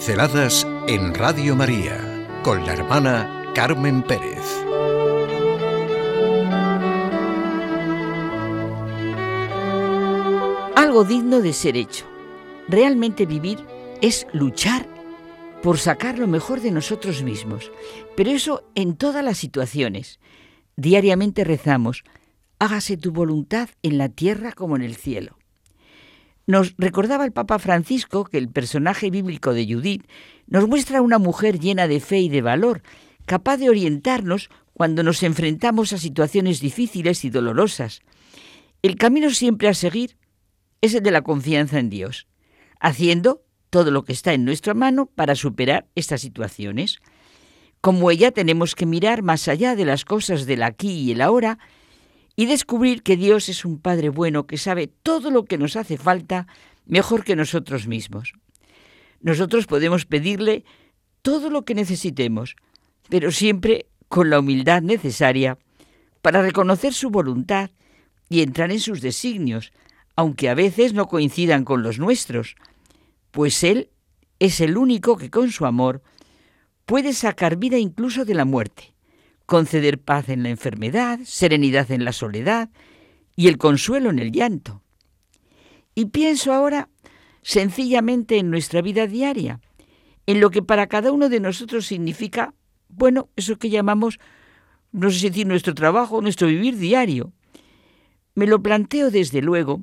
Pinceladas en Radio María con la hermana Carmen Pérez. Algo digno de ser hecho. Realmente vivir es luchar por sacar lo mejor de nosotros mismos. Pero eso en todas las situaciones. Diariamente rezamos, hágase tu voluntad en la tierra como en el cielo. Nos recordaba el Papa Francisco que el personaje bíblico de Judith nos muestra una mujer llena de fe y de valor, capaz de orientarnos cuando nos enfrentamos a situaciones difíciles y dolorosas. El camino siempre a seguir es el de la confianza en Dios, haciendo todo lo que está en nuestra mano para superar estas situaciones. Como ella tenemos que mirar más allá de las cosas del aquí y el ahora y descubrir que Dios es un Padre bueno que sabe todo lo que nos hace falta mejor que nosotros mismos. Nosotros podemos pedirle todo lo que necesitemos, pero siempre con la humildad necesaria para reconocer su voluntad y entrar en sus designios, aunque a veces no coincidan con los nuestros, pues Él es el único que con su amor puede sacar vida incluso de la muerte conceder paz en la enfermedad, serenidad en la soledad y el consuelo en el llanto. Y pienso ahora sencillamente en nuestra vida diaria, en lo que para cada uno de nosotros significa, bueno, eso que llamamos, no sé si decir nuestro trabajo, nuestro vivir diario. Me lo planteo desde luego,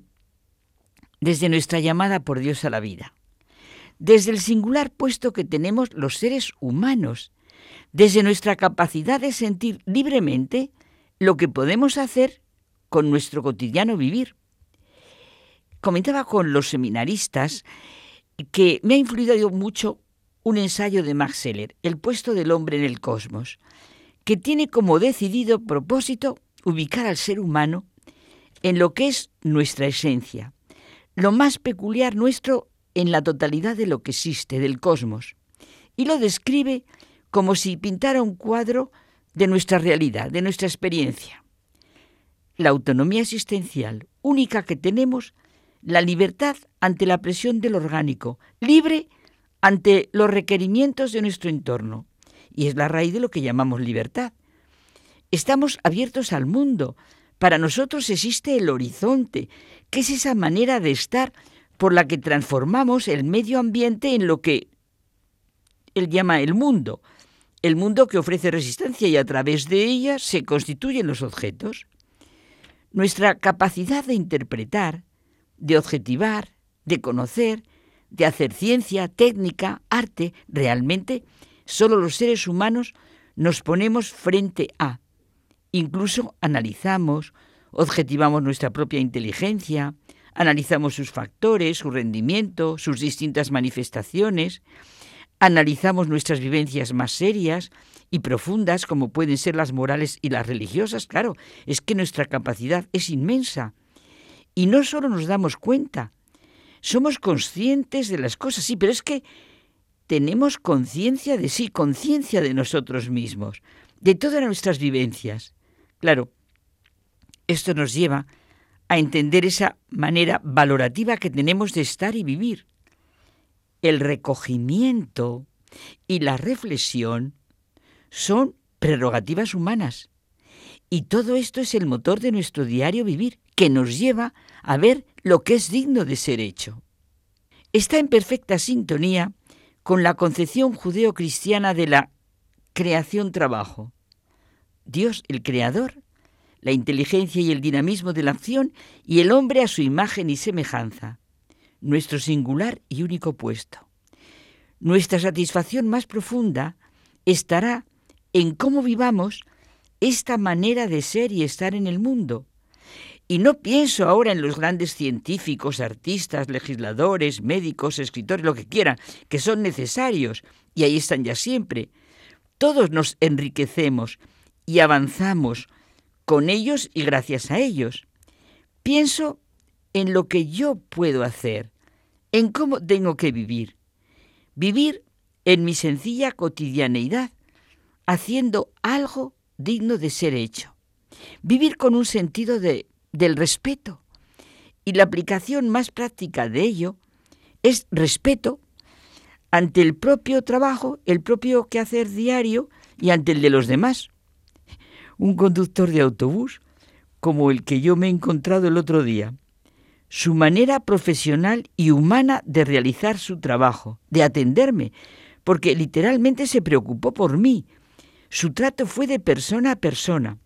desde nuestra llamada por Dios a la vida, desde el singular puesto que tenemos los seres humanos desde nuestra capacidad de sentir libremente lo que podemos hacer con nuestro cotidiano vivir. Comentaba con los seminaristas que me ha influido mucho un ensayo de Max Seller, El puesto del hombre en el cosmos, que tiene como decidido propósito ubicar al ser humano en lo que es nuestra esencia, lo más peculiar nuestro en la totalidad de lo que existe, del cosmos, y lo describe como si pintara un cuadro de nuestra realidad, de nuestra experiencia. La autonomía existencial única que tenemos, la libertad ante la presión del orgánico, libre ante los requerimientos de nuestro entorno. Y es la raíz de lo que llamamos libertad. Estamos abiertos al mundo. Para nosotros existe el horizonte, que es esa manera de estar por la que transformamos el medio ambiente en lo que él llama el mundo, el mundo que ofrece resistencia y a través de ella se constituyen los objetos. Nuestra capacidad de interpretar, de objetivar, de conocer, de hacer ciencia, técnica, arte, realmente, solo los seres humanos nos ponemos frente a. Incluso analizamos, objetivamos nuestra propia inteligencia, analizamos sus factores, su rendimiento, sus distintas manifestaciones, analizamos nuestras vivencias más serias y profundas, como pueden ser las morales y las religiosas, claro, es que nuestra capacidad es inmensa. Y no solo nos damos cuenta, somos conscientes de las cosas, sí, pero es que tenemos conciencia de sí, conciencia de nosotros mismos, de todas nuestras vivencias. Claro, esto nos lleva a entender esa manera valorativa que tenemos de estar y vivir el recogimiento y la reflexión son prerrogativas humanas. Y todo esto es el motor de nuestro diario vivir, que nos lleva a ver lo que es digno de ser hecho. Está en perfecta sintonía con la concepción judeo-cristiana de la creación-trabajo. Dios, el creador, la inteligencia y el dinamismo de la acción y el hombre a su imagen y semejanza nuestro singular y único puesto. Nuestra satisfacción más profunda estará en cómo vivamos esta manera de ser y estar en el mundo. Y no pienso ahora en los grandes científicos, artistas, legisladores, médicos, escritores, lo que quieran, que son necesarios, y ahí están ya siempre. Todos nos enriquecemos y avanzamos con ellos y gracias a ellos. Pienso en lo que yo puedo hacer, en cómo tengo que vivir. Vivir en mi sencilla cotidianeidad, haciendo algo digno de ser hecho. Vivir con un sentido de, del respeto. Y la aplicación más práctica de ello es respeto ante el propio trabajo, el propio quehacer diario y ante el de los demás. Un conductor de autobús como el que yo me he encontrado el otro día. Su manera profesional y humana de realizar su trabajo, de atenderme, porque literalmente se preocupó por mí. Su trato fue de persona a persona.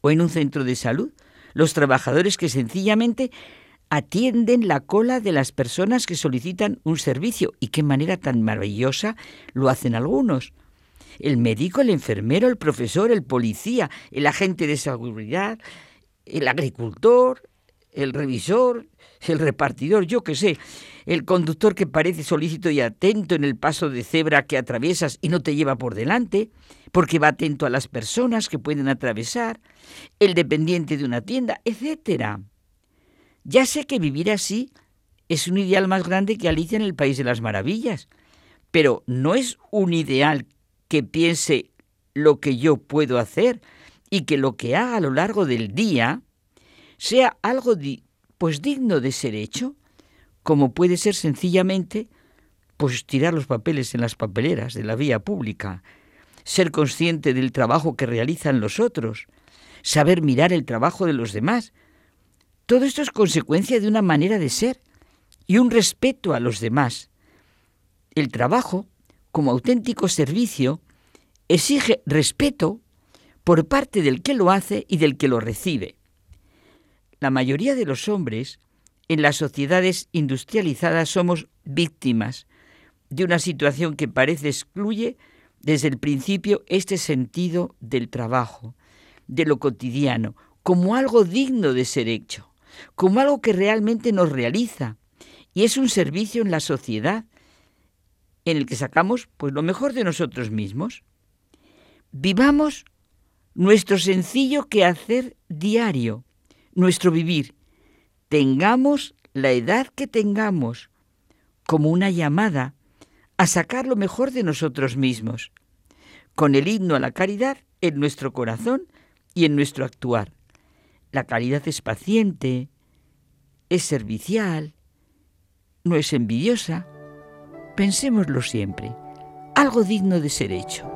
O en un centro de salud, los trabajadores que sencillamente atienden la cola de las personas que solicitan un servicio. Y qué manera tan maravillosa lo hacen algunos. El médico, el enfermero, el profesor, el policía, el agente de seguridad, el agricultor, el revisor, el repartidor, yo qué sé, el conductor que parece solícito y atento en el paso de cebra que atraviesas y no te lleva por delante, porque va atento a las personas que pueden atravesar, el dependiente de una tienda, etcétera. Ya sé que vivir así es un ideal más grande que Alicia en el País de las Maravillas, pero no es un ideal que piense lo que yo puedo hacer y que lo que haga a lo largo del día sea algo pues digno de ser hecho, como puede ser sencillamente pues tirar los papeles en las papeleras de la vía pública, ser consciente del trabajo que realizan los otros, saber mirar el trabajo de los demás, todo esto es consecuencia de una manera de ser y un respeto a los demás. El trabajo, como auténtico servicio, exige respeto por parte del que lo hace y del que lo recibe. La mayoría de los hombres en las sociedades industrializadas somos víctimas de una situación que parece excluye desde el principio este sentido del trabajo, de lo cotidiano, como algo digno de ser hecho como algo que realmente nos realiza y es un servicio en la sociedad en el que sacamos pues lo mejor de nosotros mismos. Vivamos nuestro sencillo quehacer diario, nuestro vivir. Tengamos la edad que tengamos como una llamada a sacar lo mejor de nosotros mismos, con el himno a la caridad en nuestro corazón y en nuestro actuar. La caridad es paciente, es servicial, no es envidiosa. Pensémoslo siempre, algo digno de ser hecho.